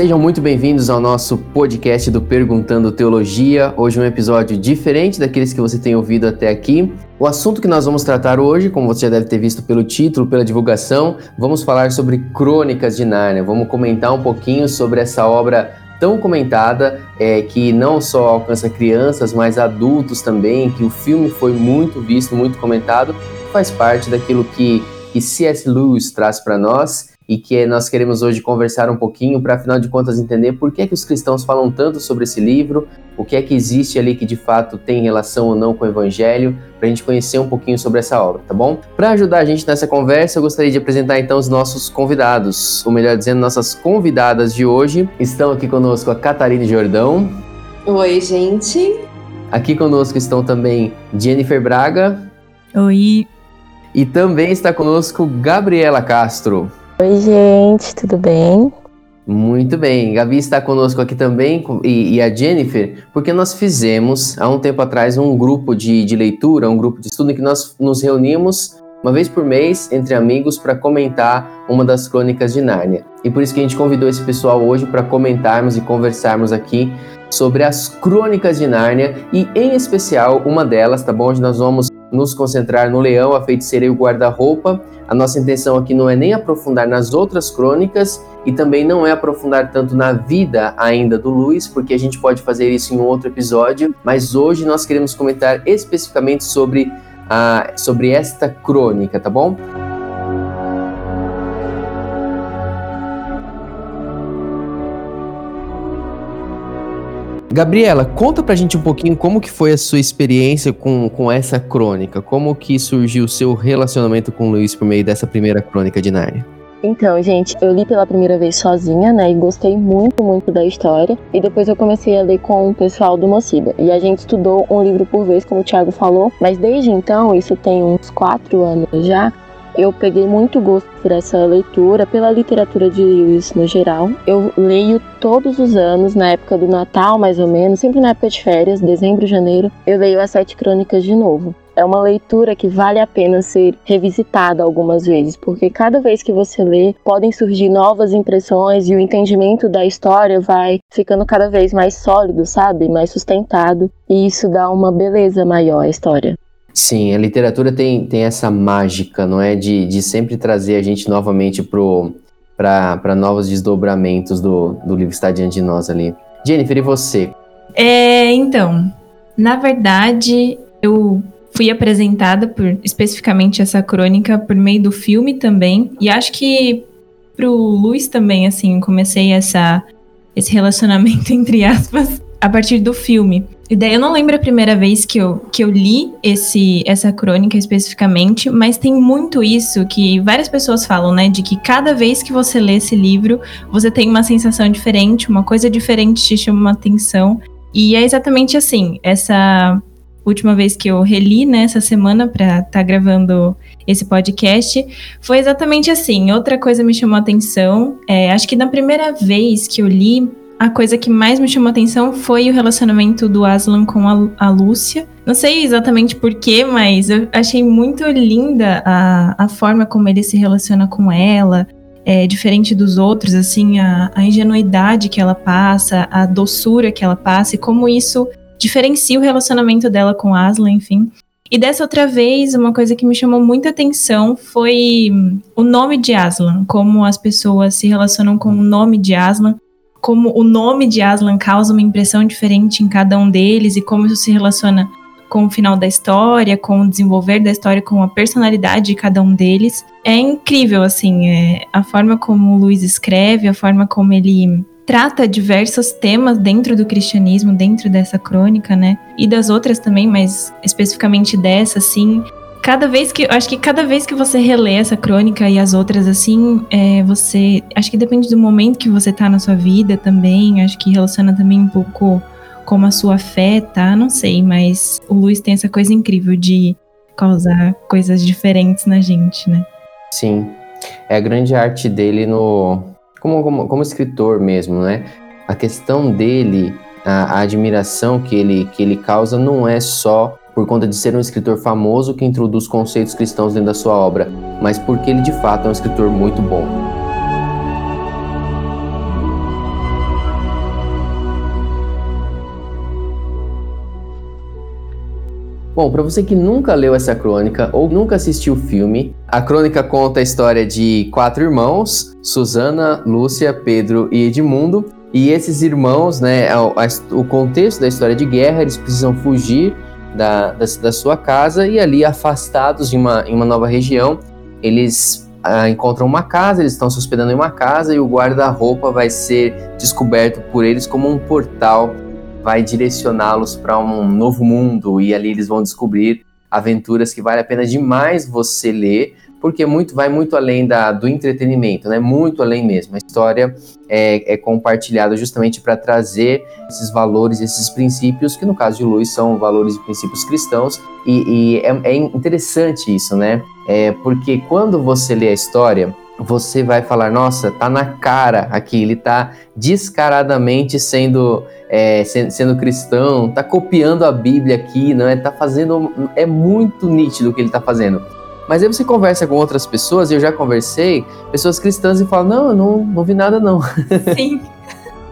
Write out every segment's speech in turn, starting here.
Sejam muito bem-vindos ao nosso podcast do Perguntando Teologia. Hoje um episódio diferente daqueles que você tem ouvido até aqui. O assunto que nós vamos tratar hoje, como você já deve ter visto pelo título, pela divulgação, vamos falar sobre Crônicas de Nárnia. Vamos comentar um pouquinho sobre essa obra tão comentada, é, que não só alcança crianças, mas adultos também, que o filme foi muito visto, muito comentado, faz parte daquilo que, que C.S. Lewis traz para nós e que nós queremos hoje conversar um pouquinho para, afinal de contas, entender por que, é que os cristãos falam tanto sobre esse livro, o que é que existe ali que de fato tem relação ou não com o Evangelho, para a gente conhecer um pouquinho sobre essa obra, tá bom? Para ajudar a gente nessa conversa, eu gostaria de apresentar então os nossos convidados, ou melhor dizendo, nossas convidadas de hoje. Estão aqui conosco a Catarina Jordão. Oi, gente. Aqui conosco estão também Jennifer Braga. Oi. E também está conosco Gabriela Castro. Oi, gente, tudo bem? Muito bem, Gabi está conosco aqui também e, e, a Jennifer, porque nós fizemos há um tempo atrás um grupo de, de leitura, um grupo de estudo em que nós nos reunimos uma vez por mês entre amigos para comentar uma das crônicas de Nárnia. E por isso que a gente convidou esse pessoal hoje para comentarmos e conversarmos aqui sobre as crônicas de Nárnia e em especial uma delas, tá bom? Onde nós vamos nos concentrar no leão, a feiticeira e o guarda-roupa. A nossa intenção aqui não é nem aprofundar nas outras crônicas e também não é aprofundar tanto na vida ainda do Luiz, porque a gente pode fazer isso em um outro episódio, mas hoje nós queremos comentar especificamente sobre, a, sobre esta crônica, tá bom? Gabriela, conta pra gente um pouquinho como que foi a sua experiência com, com essa crônica, como que surgiu o seu relacionamento com o Luiz por meio dessa primeira crônica de Nárnia. Então, gente, eu li pela primeira vez sozinha, né, e gostei muito, muito da história. E depois eu comecei a ler com o pessoal do Mociba. E a gente estudou um livro por vez, como o Thiago falou. Mas desde então, isso tem uns quatro anos já, eu peguei muito gosto por essa leitura, pela literatura de Lewis no geral. Eu leio todos os anos, na época do Natal, mais ou menos, sempre na época de férias, dezembro, janeiro, eu leio as Sete Crônicas de novo. É uma leitura que vale a pena ser revisitada algumas vezes, porque cada vez que você lê, podem surgir novas impressões e o entendimento da história vai ficando cada vez mais sólido, sabe? Mais sustentado, e isso dá uma beleza maior à história. Sim, a literatura tem, tem essa mágica, não é? De, de sempre trazer a gente novamente para novos desdobramentos do, do livro que está diante de nós ali. Jennifer, e você? É, então, na verdade, eu fui apresentada por especificamente essa crônica por meio do filme também. E acho que pro Luiz também, assim, comecei essa, esse relacionamento, entre aspas, a partir do filme. E daí eu não lembro a primeira vez que eu, que eu li esse, essa crônica especificamente, mas tem muito isso que várias pessoas falam, né? De que cada vez que você lê esse livro, você tem uma sensação diferente, uma coisa diferente te chama uma atenção. E é exatamente assim. Essa última vez que eu reli, né, essa semana, para estar tá gravando esse podcast, foi exatamente assim. Outra coisa me chamou a atenção. É, acho que na primeira vez que eu li, a coisa que mais me chamou atenção foi o relacionamento do Aslan com a, a Lúcia. Não sei exatamente porquê, mas eu achei muito linda a, a forma como ele se relaciona com ela. É, diferente dos outros, assim, a, a ingenuidade que ela passa, a doçura que ela passa e como isso diferencia o relacionamento dela com Aslan, enfim. E dessa outra vez, uma coisa que me chamou muita atenção foi o nome de Aslan, como as pessoas se relacionam com o nome de Aslan como o nome de Aslan causa uma impressão diferente em cada um deles e como isso se relaciona com o final da história, com o desenvolver da história, com a personalidade de cada um deles. É incrível, assim, é, a forma como o Luiz escreve, a forma como ele trata diversos temas dentro do cristianismo, dentro dessa crônica, né? E das outras também, mas especificamente dessa, assim, cada vez que. Acho que cada vez que você relê essa crônica e as outras, assim, é, você. Acho que depende do momento que você tá na sua vida também. Acho que relaciona também um pouco como a sua fé tá. Não sei, mas o Luiz tem essa coisa incrível de causar coisas diferentes na gente, né? Sim. É a grande arte dele no. Como, como, como escritor mesmo, né? A questão dele, a, a admiração que ele, que ele causa não é só por conta de ser um escritor famoso que introduz conceitos cristãos dentro da sua obra, mas porque ele de fato é um escritor muito bom. Bom, para você que nunca leu essa crônica ou nunca assistiu o filme, a crônica conta a história de quatro irmãos: Susana, Lúcia, Pedro e Edmundo. E esses irmãos, né, é o contexto da história de guerra, eles precisam fugir da, da, da sua casa e ali afastados em uma, em uma nova região, eles ah, encontram uma casa, eles estão se hospedando em uma casa e o guarda-roupa vai ser descoberto por eles como um portal vai direcioná-los para um novo mundo e ali eles vão descobrir aventuras que vale a pena demais você ler, porque muito vai muito além da, do entretenimento, né? Muito além mesmo. A história é, é compartilhada justamente para trazer esses valores, esses princípios, que no caso de Luiz são valores e princípios cristãos, e, e é, é, interessante isso, né? É, porque quando você lê a história, você vai falar, nossa, tá na cara aqui, ele tá descaradamente sendo, é, sendo, sendo, cristão, tá copiando a Bíblia aqui, não é? Tá fazendo, é muito nítido o que ele tá fazendo. Mas aí você conversa com outras pessoas, eu já conversei, pessoas cristãs e falam, não, eu não, não vi nada não. Sim.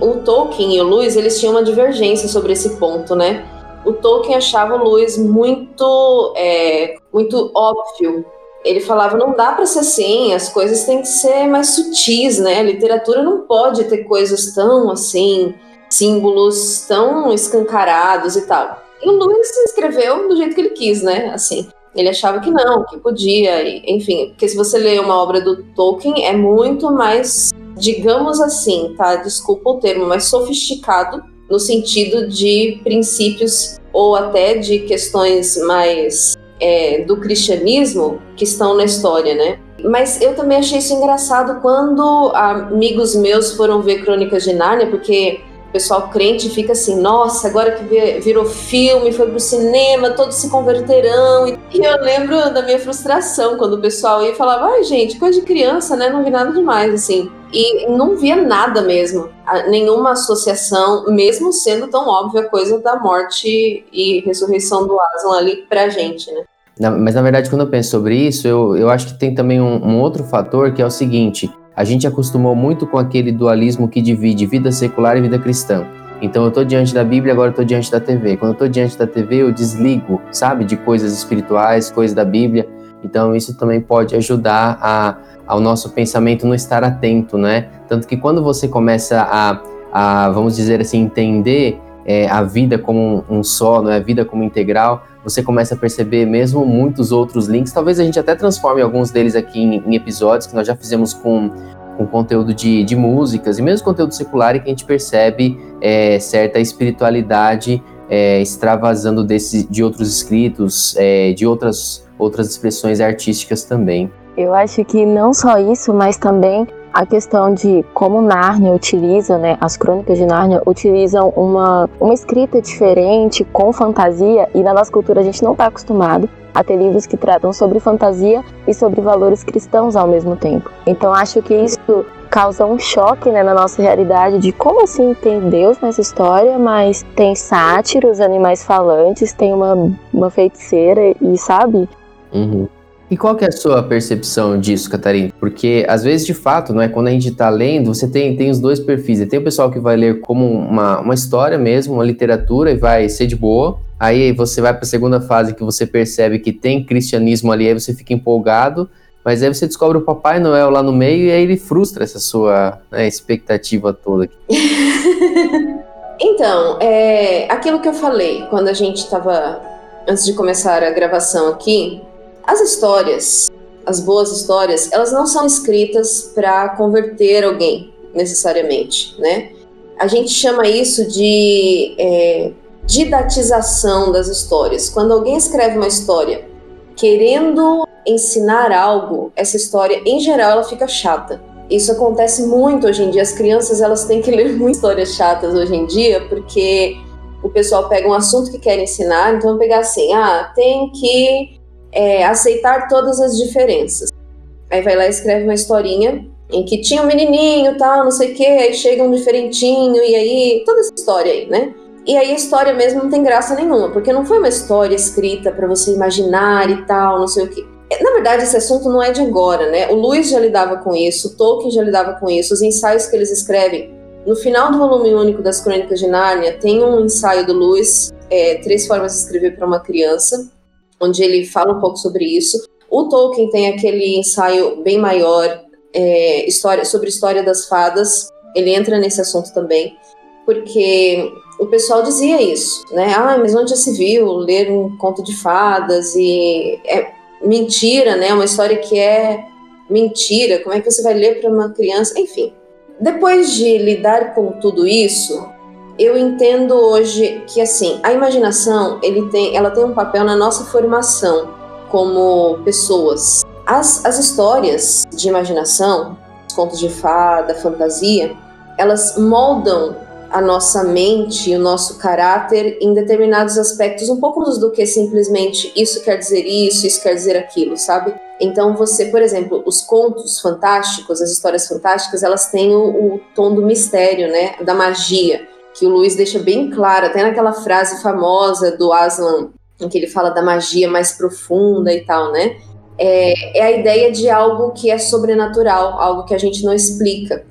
o Tolkien e o Lewis, eles tinham uma divergência sobre esse ponto, né? O Tolkien achava o Lewis muito, é, muito óbvio ele falava não dá para ser assim, as coisas têm que ser mais sutis, né? A literatura não pode ter coisas tão assim, símbolos tão escancarados e tal. E o Lewis escreveu do jeito que ele quis, né? Assim, ele achava que não, que podia, enfim, porque se você lê uma obra do Tolkien é muito mais, digamos assim, tá? Desculpa o termo, mais sofisticado no sentido de princípios ou até de questões mais é, do cristianismo que estão na história, né? Mas eu também achei isso engraçado quando amigos meus foram ver Crônicas de Nárnia, porque o pessoal crente fica assim, nossa, agora que virou filme, foi pro cinema, todos se converterão. E eu lembro da minha frustração quando o pessoal ia e falava, ai gente, coisa de criança, né? Não vi nada demais, assim. E não via nada mesmo, nenhuma associação, mesmo sendo tão óbvia a coisa da morte e ressurreição do Aslan ali pra gente, né? mas na verdade, quando eu penso sobre isso, eu, eu acho que tem também um, um outro fator que é o seguinte: a gente acostumou muito com aquele dualismo que divide vida secular e vida cristã. Então eu estou diante da Bíblia, agora eu tô diante da TV. Quando eu estou diante da TV, eu desligo, sabe, de coisas espirituais, coisas da Bíblia. Então isso também pode ajudar a, ao nosso pensamento não estar atento, né? Tanto que quando você começa a, a vamos dizer assim, entender é, a vida como um, um só, não é? a vida como integral, você começa a perceber mesmo muitos outros links. Talvez a gente até transforme alguns deles aqui em, em episódios que nós já fizemos com, com conteúdo de, de músicas e mesmo conteúdo secular e que a gente percebe é, certa espiritualidade é, extravasando desse, de outros escritos, é, de outras, outras expressões artísticas também. Eu acho que não só isso, mas também a questão de como Nárnia utiliza, né, as crônicas de Nárnia utilizam uma, uma escrita diferente, com fantasia, e na nossa cultura a gente não está acostumado a ter livros que tratam sobre fantasia e sobre valores cristãos ao mesmo tempo. Então acho que isso causa um choque né, na nossa realidade de como assim tem Deus nessa história, mas tem sátiros, animais falantes, tem uma, uma feiticeira e sabe? Uhum. E qual que é a sua percepção disso, Catarina? Porque às vezes, de fato, não é quando a gente está lendo, você tem, tem os dois perfis. Tem o pessoal que vai ler como uma, uma história mesmo, uma literatura, e vai ser de boa. Aí você vai para a segunda fase que você percebe que tem cristianismo ali, aí você fica empolgado. Mas aí você descobre o Papai Noel lá no meio e aí ele frustra essa sua né, expectativa toda. então, é, aquilo que eu falei quando a gente estava, antes de começar a gravação aqui, as histórias, as boas histórias, elas não são escritas para converter alguém necessariamente, né? A gente chama isso de é, didatização das histórias. Quando alguém escreve uma história querendo ensinar algo, essa história, em geral, ela fica chata. Isso acontece muito hoje em dia. As crianças elas têm que ler muitas histórias chatas hoje em dia, porque o pessoal pega um assunto que quer ensinar, então pegar assim, ah, tem que é, aceitar todas as diferenças. Aí vai lá e escreve uma historinha em que tinha um menininho, tal, não sei o que, aí chega um diferentinho, e aí, toda essa história aí, né? E aí a história mesmo não tem graça nenhuma, porque não foi uma história escrita para você imaginar e tal, não sei o que. Na verdade, esse assunto não é de agora, né? O Lewis já lidava com isso, o Tolkien já lidava com isso, os ensaios que eles escrevem. No final do volume único das Crônicas de Nárnia, tem um ensaio do Lewis é, Três Formas de Escrever para uma Criança, onde ele fala um pouco sobre isso. O Tolkien tem aquele ensaio bem maior é, história, sobre história das fadas, ele entra nesse assunto também, porque o pessoal dizia isso, né? Ah, mas onde já se viu ler um conto de fadas e é mentira, né? Uma história que é mentira, como é que você vai ler para uma criança? Enfim, depois de lidar com tudo isso, eu entendo hoje que assim, a imaginação, ele tem, ela tem um papel na nossa formação como pessoas. As, as histórias de imaginação, os contos de fada, fantasia, elas moldam a nossa mente o nosso caráter em determinados aspectos, um pouco do que simplesmente isso quer dizer isso, isso quer dizer aquilo, sabe? Então você, por exemplo, os contos fantásticos, as histórias fantásticas, elas têm o, o tom do mistério, né? Da magia, que o Luiz deixa bem claro, até naquela frase famosa do Aslan, em que ele fala da magia mais profunda e tal, né? É, é a ideia de algo que é sobrenatural, algo que a gente não explica.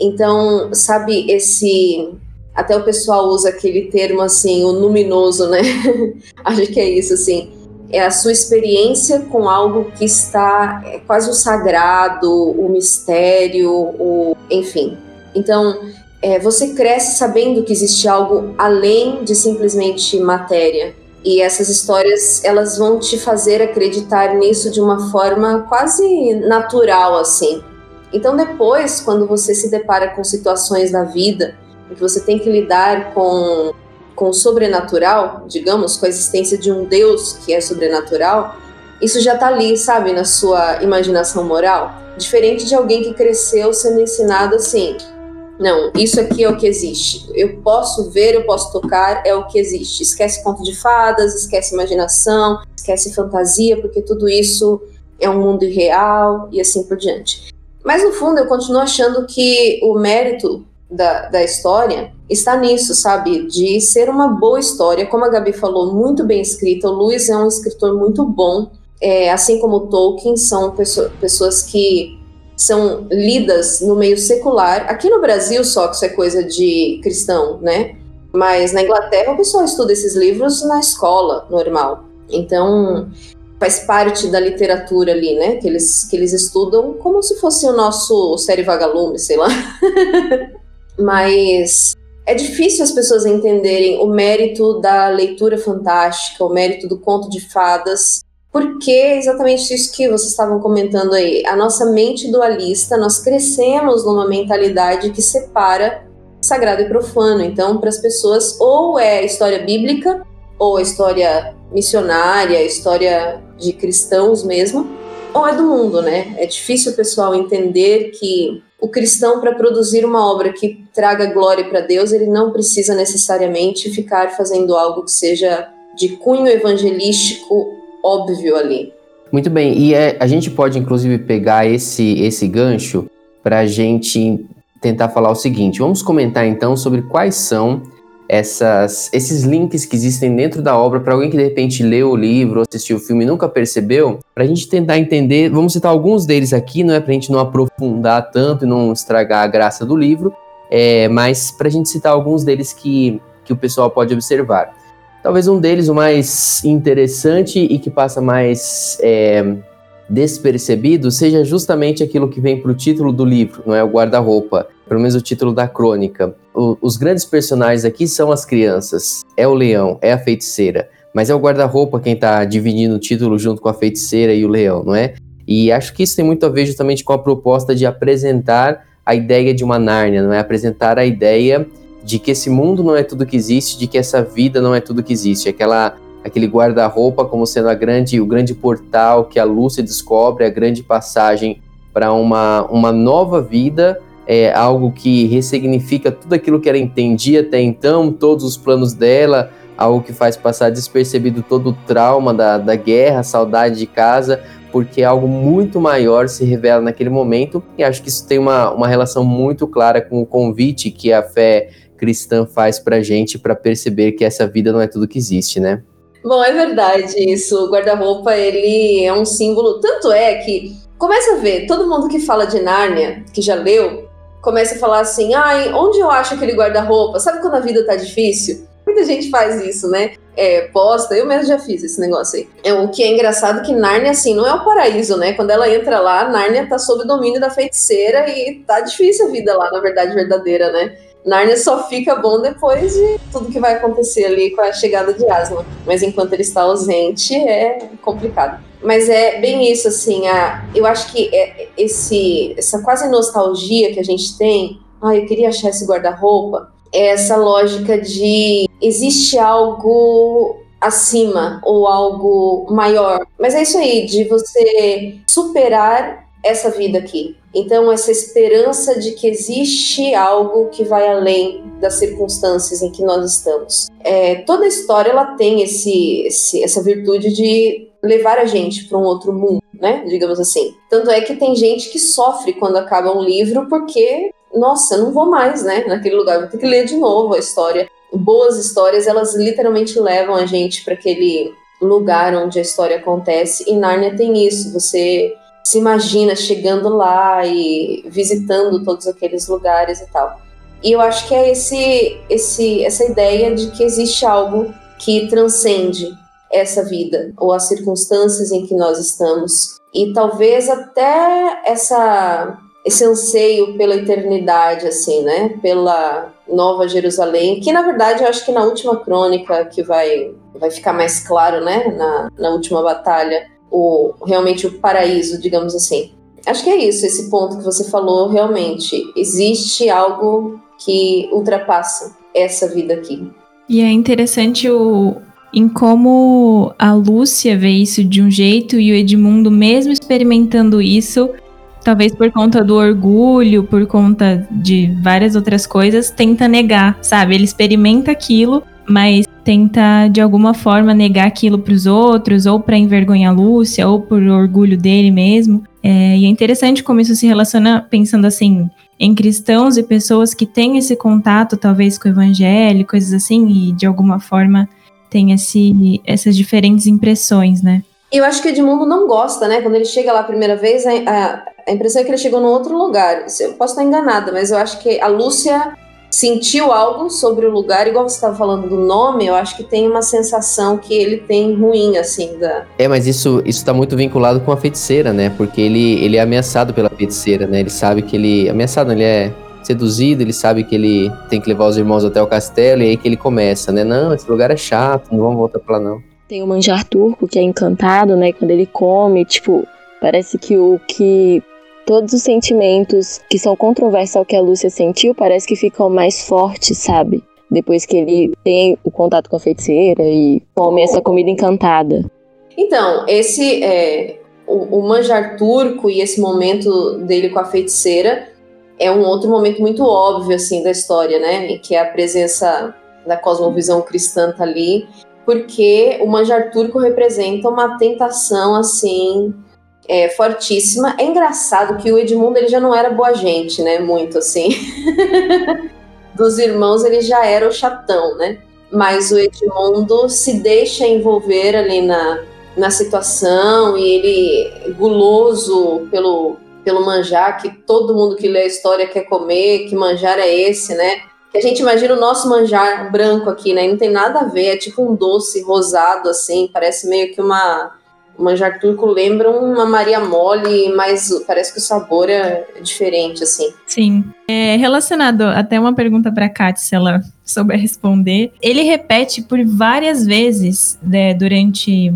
Então, sabe, esse. Até o pessoal usa aquele termo assim, o luminoso, né? Acho que é isso, assim. É a sua experiência com algo que está é quase o sagrado, o mistério, o. Enfim. Então, é, você cresce sabendo que existe algo além de simplesmente matéria. E essas histórias, elas vão te fazer acreditar nisso de uma forma quase natural, assim. Então, depois, quando você se depara com situações da vida em que você tem que lidar com, com o sobrenatural, digamos, com a existência de um Deus que é sobrenatural, isso já tá ali, sabe, na sua imaginação moral. Diferente de alguém que cresceu sendo ensinado assim: não, isso aqui é o que existe. Eu posso ver, eu posso tocar, é o que existe. Esquece conto de fadas, esquece imaginação, esquece fantasia, porque tudo isso é um mundo irreal e assim por diante. Mas no fundo eu continuo achando que o mérito da, da história está nisso, sabe? De ser uma boa história, como a Gabi falou, muito bem escrita. O Luiz é um escritor muito bom, é, assim como o Tolkien, são pessoa, pessoas que são lidas no meio secular. Aqui no Brasil só que isso é coisa de cristão, né? Mas na Inglaterra o pessoal estuda esses livros na escola normal. Então, faz parte da literatura ali, né? Que eles, que eles estudam como se fosse o nosso série vagalume, sei lá. Mas é difícil as pessoas entenderem o mérito da leitura fantástica, o mérito do conto de fadas, porque é exatamente isso que vocês estavam comentando aí. A nossa mente dualista, nós crescemos numa mentalidade que separa sagrado e profano. Então, para as pessoas, ou é a história bíblica, ou a história missionária, a história de cristãos mesmo, ou é do mundo, né? É difícil o pessoal entender que o cristão, para produzir uma obra que traga glória para Deus, ele não precisa necessariamente ficar fazendo algo que seja de cunho evangelístico óbvio ali. Muito bem, e é, a gente pode inclusive pegar esse, esse gancho para a gente tentar falar o seguinte: vamos comentar então sobre quais são essas, esses links que existem dentro da obra para alguém que de repente leu o livro, assistiu o filme e nunca percebeu, para a gente tentar entender, vamos citar alguns deles aqui, não é para a gente não aprofundar tanto e não estragar a graça do livro, é, mas para a gente citar alguns deles que, que o pessoal pode observar. Talvez um deles, o mais interessante e que passa mais é, despercebido, seja justamente aquilo que vem para o título do livro, não é o guarda-roupa pelo menos o título da crônica. O, os grandes personagens aqui são as crianças. É o leão, é a feiticeira. Mas é o guarda-roupa quem está dividindo o título junto com a feiticeira e o leão, não é? E acho que isso tem muito a ver justamente com a proposta de apresentar a ideia de uma Nárnia, não é? Apresentar a ideia de que esse mundo não é tudo que existe, de que essa vida não é tudo que existe. Aquela, aquele guarda-roupa como sendo a grande, o grande portal que a Lúcia descobre, a grande passagem para uma, uma nova vida é algo que ressignifica tudo aquilo que ela entendia até então, todos os planos dela, algo que faz passar despercebido todo o trauma da, da guerra, saudade de casa, porque algo muito maior se revela naquele momento, e acho que isso tem uma, uma relação muito clara com o convite que a fé cristã faz pra gente para perceber que essa vida não é tudo que existe, né? Bom, é verdade isso. O guarda-roupa, ele é um símbolo. Tanto é que, começa a ver, todo mundo que fala de Nárnia, que já leu, começa a falar assim: ai, onde eu acho aquele guarda-roupa? Sabe quando a vida tá difícil? Muita gente faz isso, né? é, posta. Eu mesmo já fiz esse negócio aí. É, o que é engraçado que Nárnia, assim, não é o paraíso, né? Quando ela entra lá, Nárnia tá sob o domínio da feiticeira e tá difícil a vida lá, na verdade verdadeira, né? Nárnia só fica bom depois de tudo que vai acontecer ali com a chegada de Aslan. Mas enquanto ele está ausente, é complicado. Mas é bem isso, assim, a, eu acho que é esse, essa quase nostalgia que a gente tem, ah, eu queria achar esse guarda-roupa, é essa lógica de existe algo acima ou algo maior. Mas é isso aí, de você superar essa vida aqui. Então, essa esperança de que existe algo que vai além das circunstâncias em que nós estamos. É, toda a história ela tem esse, esse, essa virtude de levar a gente para um outro mundo, né? Digamos assim. Tanto é que tem gente que sofre quando acaba um livro porque, nossa, não vou mais, né? Naquele lugar, vou ter que ler de novo a história. Boas histórias, elas literalmente levam a gente para aquele lugar onde a história acontece. E Nárnia tem isso. Você se imagina chegando lá e visitando todos aqueles lugares e tal. E eu acho que é esse, esse, essa ideia de que existe algo que transcende essa vida ou as circunstâncias em que nós estamos. E talvez até essa esse anseio pela eternidade, assim, né? Pela Nova Jerusalém, que na verdade eu acho que na última crônica que vai, vai ficar mais claro, né? Na, na última batalha, o, realmente o paraíso, digamos assim. Acho que é isso, esse ponto que você falou, realmente. Existe algo que ultrapassa essa vida aqui. E é interessante o, em como a Lúcia vê isso de um jeito e o Edmundo, mesmo experimentando isso, talvez por conta do orgulho, por conta de várias outras coisas, tenta negar, sabe? Ele experimenta aquilo, mas tenta de alguma forma negar aquilo para os outros, ou para envergonhar a Lúcia, ou por orgulho dele mesmo. É, e é interessante como isso se relaciona pensando assim em cristãos e pessoas que têm esse contato, talvez com o evangelho, coisas assim, e de alguma forma tem esse, essas diferentes impressões, né? Eu acho que Edmundo não gosta, né? Quando ele chega lá a primeira vez, a, a, a impressão é que ele chegou num outro lugar. Eu posso estar enganada, mas eu acho que a Lúcia sentiu algo sobre o lugar, igual você estava falando do nome, eu acho que tem uma sensação que ele tem ruim, assim, da... É, mas isso está muito vinculado com a feiticeira, né? Porque ele, ele é ameaçado pela feiticeira, né? Ele sabe que ele... Ameaçado, ele é seduzido, ele sabe que ele tem que levar os irmãos até o castelo, e aí que ele começa, né? Não, esse lugar é chato, não vamos voltar pra lá, não. Tem o manjar turco, que é encantado, né? Quando ele come, tipo, parece que o que. Todos os sentimentos que são controversos ao que a Lúcia sentiu, parece que ficam mais fortes, sabe? Depois que ele tem o contato com a feiticeira e come essa comida encantada. Então, esse é, o, o manjar turco e esse momento dele com a feiticeira é um outro momento muito óbvio assim da história, né? Em que a presença da cosmovisão cristã tá ali, porque o manjar turco representa uma tentação assim é, fortíssima. É engraçado que o Edmundo ele já não era boa gente, né? Muito assim. Dos irmãos ele já era o chatão, né? Mas o Edmundo se deixa envolver ali na, na situação e ele guloso pelo pelo manjar que todo mundo que lê a história quer comer, que manjar é esse, né? Que a gente imagina o nosso manjar branco aqui, né? não tem nada a ver, é tipo um doce rosado assim, parece meio que uma o manjar turco lembra uma Maria Mole, mas parece que o sabor é diferente, assim. Sim. É, relacionado até uma pergunta para a Kat, se ela souber responder. Ele repete por várias vezes né, durante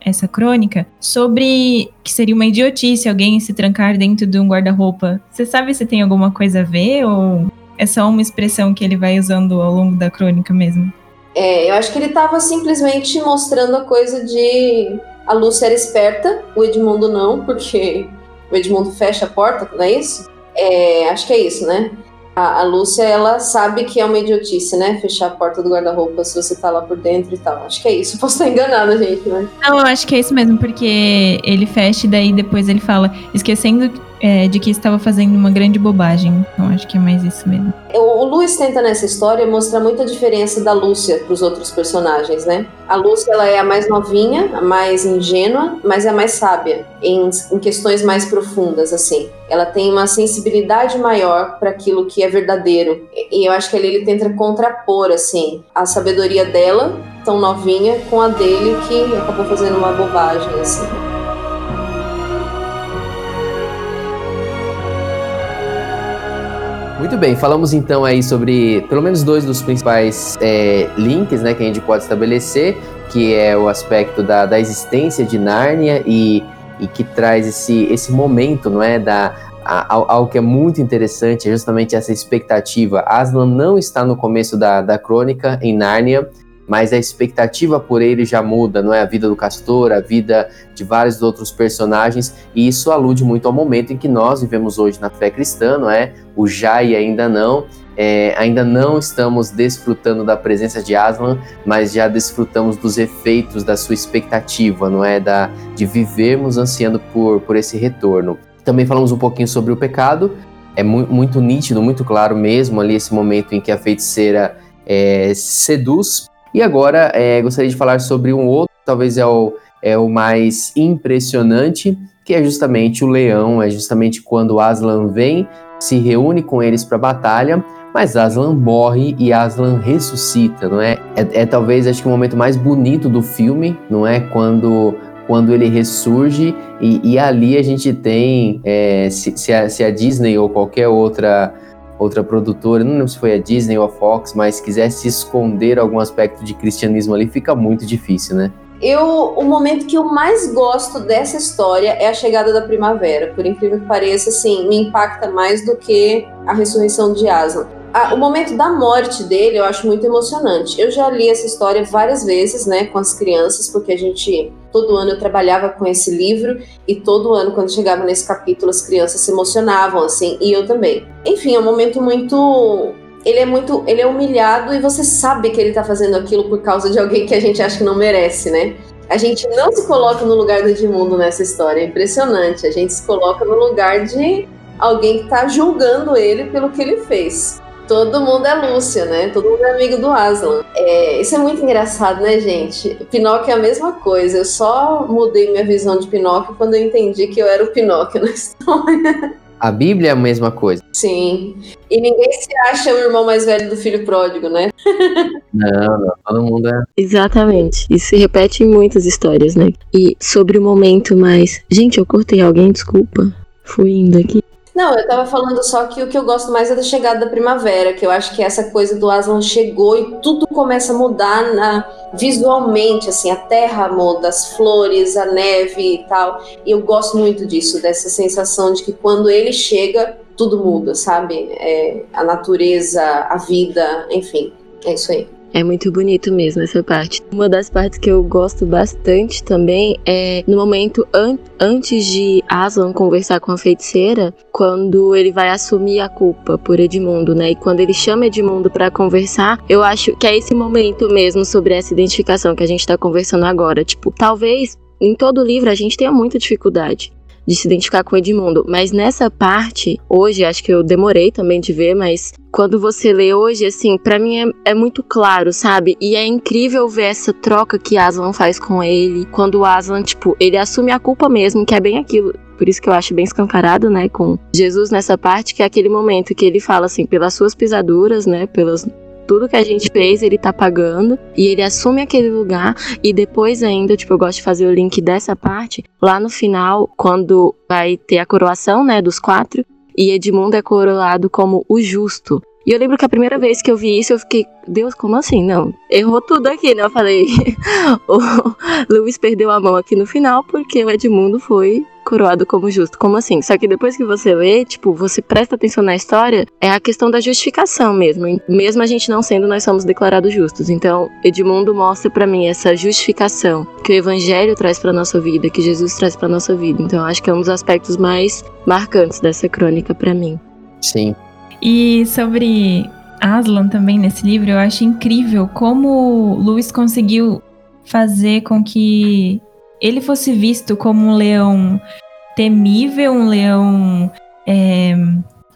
essa crônica sobre que seria uma idiotice alguém se trancar dentro de um guarda-roupa. Você sabe se tem alguma coisa a ver ou é só uma expressão que ele vai usando ao longo da crônica mesmo? É, eu acho que ele estava simplesmente mostrando a coisa de a Lúcia era esperta, o Edmundo não, porque o Edmundo fecha a porta, não é isso? É, acho que é isso, né? a, a Lúcia, ela sabe que é uma idiotice, né? Fechar a porta do guarda-roupa se você tá lá por dentro e tal. Acho que é isso. Posso estar enganada, gente, né? Não, eu acho que é isso mesmo, porque ele fecha e daí depois ele fala, esquecendo é, de que estava fazendo uma grande bobagem. Então acho que é mais isso mesmo. O, Luiz tenta nessa história mostrar muita diferença da Lúcia para os outros personagens, né? A Lúcia ela é a mais novinha, a mais ingênua, mas é a mais sábia em, em questões mais profundas, assim. Ela tem uma sensibilidade maior para aquilo que é verdadeiro. E eu acho que ele, ele tenta contrapor, assim, a sabedoria dela tão novinha com a dele que acabou fazendo uma bobagem assim. Muito bem, falamos então aí sobre pelo menos dois dos principais é, links né, que a gente pode estabelecer, que é o aspecto da, da existência de Nárnia e, e que traz esse, esse momento, não é, da, algo que é muito interessante é justamente essa expectativa. Aslan não está no começo da, da crônica em Nárnia, mas a expectativa por ele já muda, não é? A vida do Castor, a vida de vários outros personagens, e isso alude muito ao momento em que nós vivemos hoje na fé cristã, não é? O já e ainda não. É, ainda não estamos desfrutando da presença de Aslan, mas já desfrutamos dos efeitos da sua expectativa, não é? Da, de vivermos ansiando por, por esse retorno. Também falamos um pouquinho sobre o pecado, é mu muito nítido, muito claro mesmo ali esse momento em que a feiticeira é, seduz e agora é, gostaria de falar sobre um outro, talvez é o, é o mais impressionante, que é justamente o leão, é justamente quando Aslan vem, se reúne com eles para a batalha, mas Aslan morre e Aslan ressuscita, não é? é? É, talvez acho que o momento mais bonito do filme, não é? Quando quando ele ressurge e, e ali a gente tem é, se, se, a, se a Disney ou qualquer outra outra produtora, não lembro se foi a Disney ou a Fox, mas quisesse esconder algum aspecto de cristianismo ali, fica muito difícil, né? Eu, o momento que eu mais gosto dessa história é a chegada da primavera. Por incrível que pareça, assim, me impacta mais do que a ressurreição de Aslan a, o momento da morte dele eu acho muito emocionante. Eu já li essa história várias vezes, né, com as crianças, porque a gente todo ano eu trabalhava com esse livro e todo ano quando chegava nesse capítulo as crianças se emocionavam assim, e eu também. Enfim, é um momento muito ele é muito, ele é humilhado e você sabe que ele tá fazendo aquilo por causa de alguém que a gente acha que não merece, né? A gente não se coloca no lugar do Edmundo nessa história, é impressionante. A gente se coloca no lugar de alguém que tá julgando ele pelo que ele fez todo mundo é Lúcia, né? Todo mundo é amigo do Aslan. É, isso é muito engraçado, né, gente? Pinóquio é a mesma coisa. Eu só mudei minha visão de Pinóquio quando eu entendi que eu era o Pinóquio na história. A Bíblia é a mesma coisa. Sim. E ninguém se acha o irmão mais velho do filho pródigo, né? não, não. Todo mundo é. Exatamente. Isso se repete em muitas histórias, né? E sobre o momento mais. Gente, eu cortei alguém, desculpa. Fui indo aqui. Não, eu tava falando só que o que eu gosto mais é da chegada da primavera, que eu acho que essa coisa do Aslan chegou e tudo começa a mudar na, visualmente, assim, a terra muda, as flores, a neve e tal. E eu gosto muito disso, dessa sensação de que quando ele chega, tudo muda, sabe? É, a natureza, a vida, enfim, é isso aí. É muito bonito mesmo essa parte. Uma das partes que eu gosto bastante também é no momento an antes de Aslan conversar com a feiticeira, quando ele vai assumir a culpa por Edmundo, né? E quando ele chama Edmundo para conversar, eu acho que é esse momento mesmo sobre essa identificação que a gente tá conversando agora. Tipo, talvez em todo livro a gente tenha muita dificuldade de se identificar com Edmundo. Mas nessa parte, hoje, acho que eu demorei também de ver, mas quando você lê hoje, assim, para mim é, é, muito claro, sabe? E é incrível ver essa troca que Aslan faz com ele. Quando o Aslan, tipo, ele assume a culpa mesmo, que é bem aquilo. Por isso que eu acho bem escancarado, né, com Jesus nessa parte, que é aquele momento que ele fala assim, pelas suas pisaduras, né, pelas tudo que a gente fez, ele tá pagando e ele assume aquele lugar e depois ainda, tipo, eu gosto de fazer o link dessa parte, lá no final, quando vai ter a coroação, né, dos quatro, e Edmundo é coroado como o justo. E eu lembro que a primeira vez que eu vi isso, eu fiquei, Deus, como assim? Não, errou tudo aqui, né? Eu falei, o Luiz perdeu a mão aqui no final porque o Edmundo foi coroado como justo. Como assim? Só que depois que você lê, tipo, você presta atenção na história, é a questão da justificação mesmo. Mesmo a gente não sendo, nós somos declarados justos. Então, Edmundo mostra para mim essa justificação que o evangelho traz para nossa vida, que Jesus traz para nossa vida. Então, acho que é um dos aspectos mais marcantes dessa crônica para mim. Sim, e sobre Aslan também nesse livro, eu acho incrível como Lewis conseguiu fazer com que ele fosse visto como um leão temível, um leão é,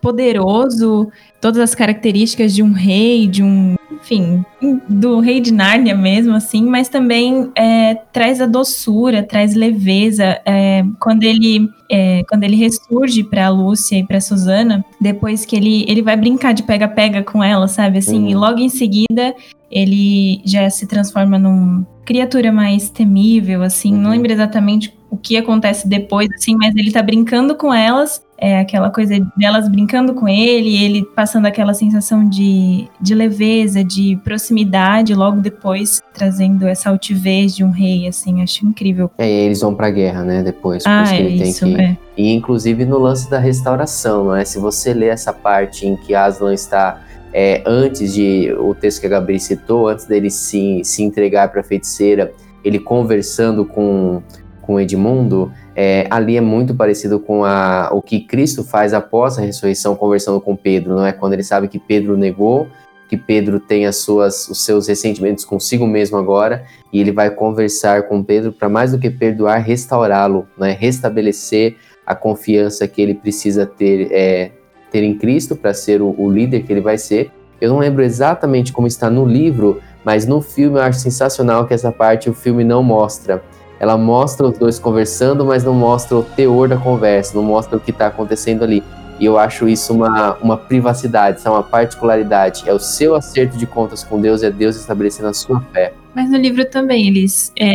poderoso, todas as características de um rei, de um enfim, do rei de Nárnia mesmo, assim, mas também é, traz a doçura, traz leveza. É, quando ele é, quando ele ressurge para Lúcia e para Susana, depois que ele, ele vai brincar de pega-pega com ela, sabe? Assim, uhum. e logo em seguida ele já se transforma num criatura mais temível, assim. Uhum. Não lembro exatamente o que acontece depois, assim, mas ele tá brincando com elas é aquela coisa delas brincando com ele, ele passando aquela sensação de, de leveza, de proximidade, logo depois trazendo essa altivez de um rei, assim, acho incrível. É, e eles vão pra guerra, né, depois. Ah, é isso, que... é. E inclusive no lance da restauração, não é? Se você ler essa parte em que Aslan está é, antes de o texto que a Gabriel citou, antes dele se, se entregar para a feiticeira, ele conversando com, com Edmundo, é, ali é muito parecido com a, o que Cristo faz após a ressurreição, conversando com Pedro, não é? Quando ele sabe que Pedro negou, que Pedro tem as suas, os seus ressentimentos consigo mesmo agora, e ele vai conversar com Pedro para mais do que perdoar, restaurá-lo, né? restabelecer a confiança que ele precisa ter, é, ter em Cristo para ser o, o líder que ele vai ser. Eu não lembro exatamente como está no livro, mas no filme eu acho sensacional que essa parte o filme não mostra ela mostra os dois conversando, mas não mostra o teor da conversa, não mostra o que está acontecendo ali. E eu acho isso uma, uma privacidade, é uma particularidade. É o seu acerto de contas com Deus, é Deus estabelecendo a sua fé. Mas no livro também, eles, é,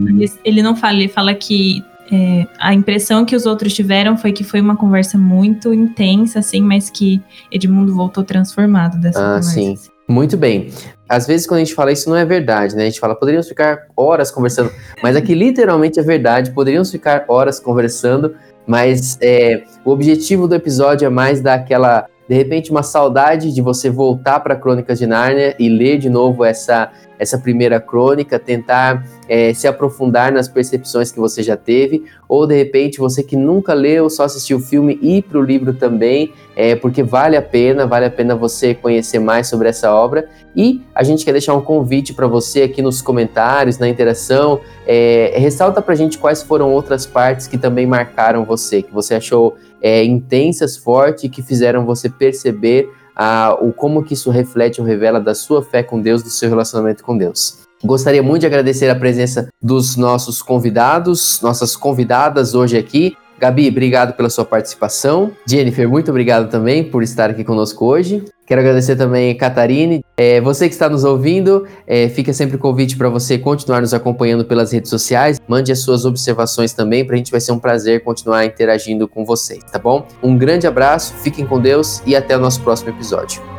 eles ele não fala, ele fala que é, a impressão que os outros tiveram foi que foi uma conversa muito intensa, assim, mas que Edmundo voltou transformado dessa ah, conversa. Sim. Assim. Muito bem. Às vezes, quando a gente fala isso, não é verdade, né? A gente fala, poderíamos ficar horas conversando, mas aqui literalmente é verdade, poderíamos ficar horas conversando, mas é, o objetivo do episódio é mais dar aquela, de repente, uma saudade de você voltar para Crônicas de Nárnia e ler de novo essa essa primeira crônica, tentar é, se aprofundar nas percepções que você já teve, ou de repente você que nunca leu, só assistiu o filme, ir para o livro também, é, porque vale a pena, vale a pena você conhecer mais sobre essa obra. E a gente quer deixar um convite para você aqui nos comentários, na interação, é, ressalta para a gente quais foram outras partes que também marcaram você, que você achou é, intensas, fortes, que fizeram você perceber a, o como que isso reflete ou revela da sua fé com Deus, do seu relacionamento com Deus. Gostaria muito de agradecer a presença dos nossos convidados, nossas convidadas hoje aqui. Gabi, obrigado pela sua participação. Jennifer, muito obrigado também por estar aqui conosco hoje. Quero agradecer também a Catarine. É, você que está nos ouvindo, é, fica sempre o convite para você continuar nos acompanhando pelas redes sociais. Mande as suas observações também, para a gente vai ser um prazer continuar interagindo com vocês, tá bom? Um grande abraço, fiquem com Deus e até o nosso próximo episódio.